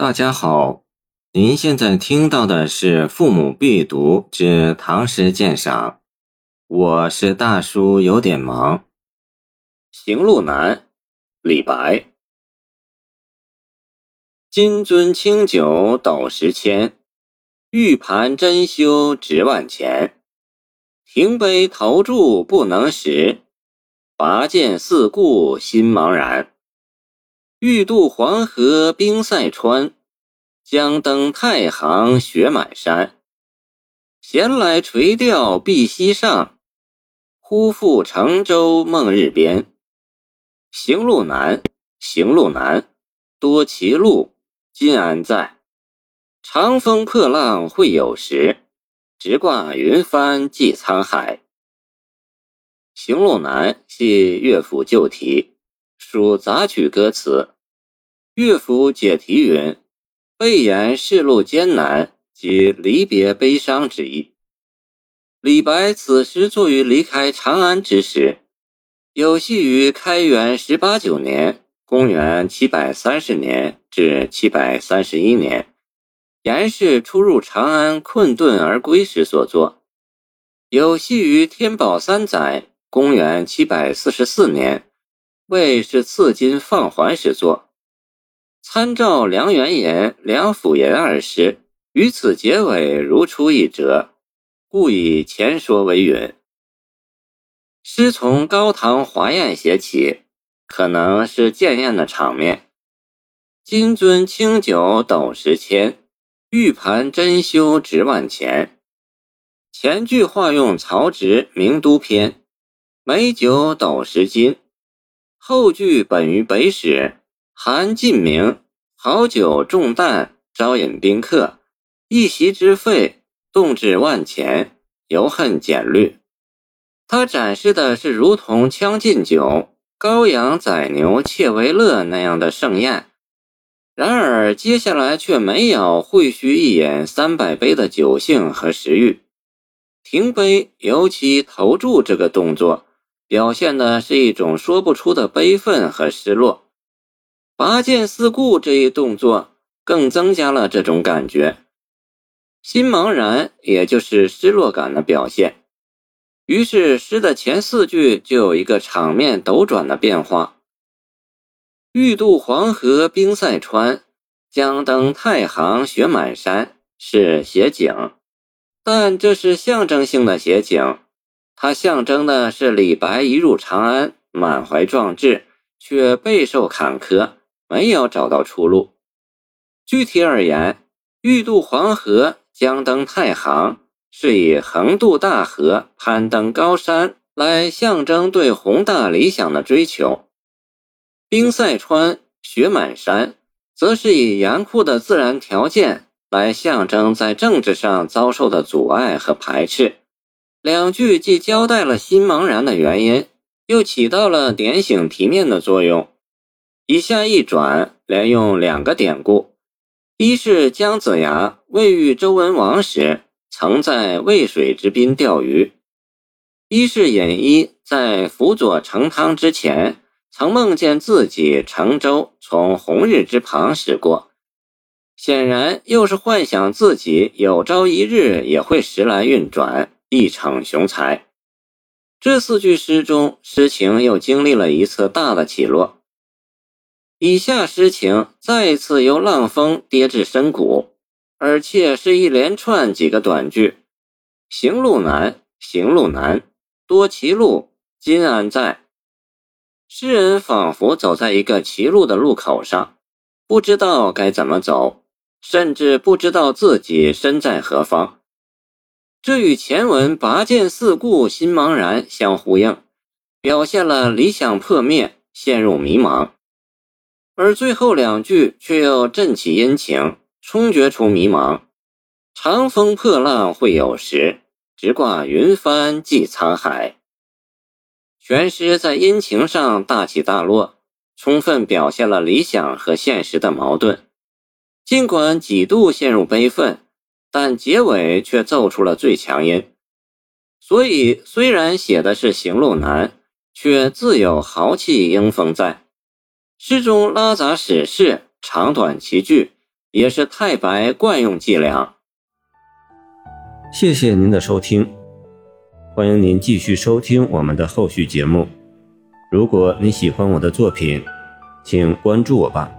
大家好，您现在听到的是《父母必读之唐诗鉴赏》，我是大叔，有点忙。《行路难》李白。金樽清酒斗十千，玉盘珍羞值万钱。停杯投箸不能食，拔剑四顾心茫然。欲渡黄河冰塞川，将登太行雪满山。闲来垂钓碧溪上，忽复乘舟梦日边。行路难，行路难，多歧路，今安在？长风破浪会有时，直挂云帆济沧海。行路难系乐府旧题。属杂曲歌词，乐府解题云：“背言世路艰难及离别悲伤之意。”李白此时作于离开长安之时，有系于开元十八九年（公元七百三十年至七百三十一年），严氏出入长安困顿而归时所作；有系于天宝三载（公元七百四十四年）。为是赐金放还时作，参照梁元言、梁甫言二诗，与此结尾如出一辙，故以前说为允。诗从高堂华宴写起，可能是建宴的场面。金樽清酒斗十千，玉盘珍羞值万钱。前句化用曹植《名都篇》，美酒斗十斤。后句本于北史，韩晋明好酒重担，招引宾客，一席之费动至万钱，犹恨简略。他展示的是如同《将进酒》“羔羊宰牛窃为乐”那样的盛宴，然而接下来却没有会须一饮三百杯的酒兴和食欲。停杯，尤其投注这个动作。表现的是一种说不出的悲愤和失落，拔剑四顾这一动作更增加了这种感觉。心茫然，也就是失落感的表现。于是诗的前四句就有一个场面斗转的变化：欲渡黄河冰塞川，将登太行雪满山，是写景，但这是象征性的写景。它象征的是李白一入长安，满怀壮志，却备受坎坷，没有找到出路。具体而言，欲渡黄河，将登太行，是以横渡大河，攀登高山来象征对宏大理想的追求；冰塞川，雪满山，则是以严酷的自然条件来象征在政治上遭受的阻碍和排斥。两句既交代了心茫然的原因，又起到了点醒题面的作用。以下一转，连用两个典故：一是姜子牙未遇周文王时，曾在渭水之滨钓鱼；一是尹一在辅佐成汤之前，曾梦见自己乘舟从红日之旁驶过，显然又是幻想自己有朝一日也会时来运转。一场雄才，这四句诗中，诗情又经历了一次大的起落。以下诗情再一次由浪峰跌至深谷，而且是一连串几个短句：行路难，行路难，多歧路，今安在？诗人仿佛走在一个歧路的路口上，不知道该怎么走，甚至不知道自己身在何方。这与前文“拔剑四顾心茫然”相呼应，表现了理想破灭、陷入迷茫；而最后两句却又振起阴晴，冲决出迷茫。长风破浪会有时，直挂云帆济沧海。全诗在阴晴上大起大落，充分表现了理想和现实的矛盾。尽管几度陷入悲愤。但结尾却奏出了最强音，所以虽然写的是行路难，却自有豪气英风在。诗中拉杂史事，长短齐句，也是太白惯用伎俩。谢谢您的收听，欢迎您继续收听我们的后续节目。如果你喜欢我的作品，请关注我吧。